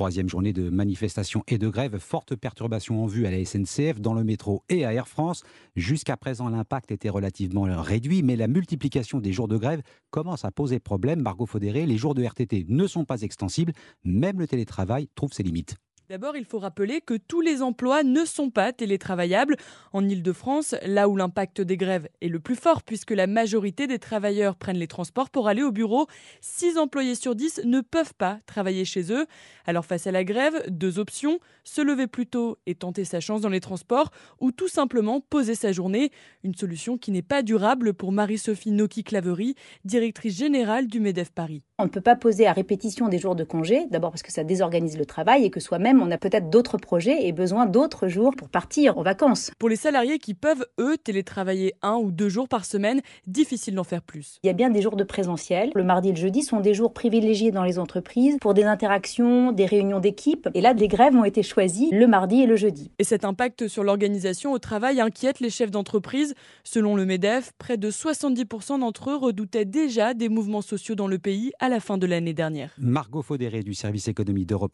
Troisième journée de manifestation et de grève. Forte perturbation en vue à la SNCF, dans le métro et à Air France. Jusqu'à présent, l'impact était relativement réduit, mais la multiplication des jours de grève commence à poser problème. Margot Faudéré, les jours de RTT ne sont pas extensibles. Même le télétravail trouve ses limites. D'abord, il faut rappeler que tous les emplois ne sont pas télétravaillables. En Ile-de-France, là où l'impact des grèves est le plus fort, puisque la majorité des travailleurs prennent les transports pour aller au bureau, 6 employés sur 10 ne peuvent pas travailler chez eux. Alors face à la grève, deux options, se lever plus tôt et tenter sa chance dans les transports, ou tout simplement poser sa journée. Une solution qui n'est pas durable pour Marie-Sophie Noki-Claverie, directrice générale du MEDEF Paris. On ne peut pas poser à répétition des jours de congé, d'abord parce que ça désorganise le travail et que soi-même on a peut-être d'autres projets et besoin d'autres jours pour partir en vacances. Pour les salariés qui peuvent, eux, télétravailler un ou deux jours par semaine, difficile d'en faire plus. Il y a bien des jours de présentiel. Le mardi et le jeudi sont des jours privilégiés dans les entreprises pour des interactions, des réunions d'équipe. Et là, des grèves ont été choisies le mardi et le jeudi. Et cet impact sur l'organisation au travail inquiète les chefs d'entreprise. Selon le MEDEF, près de 70% d'entre eux redoutaient déjà des mouvements sociaux dans le pays à la fin de l'année dernière. Margot Faudéré du service économie d'Europe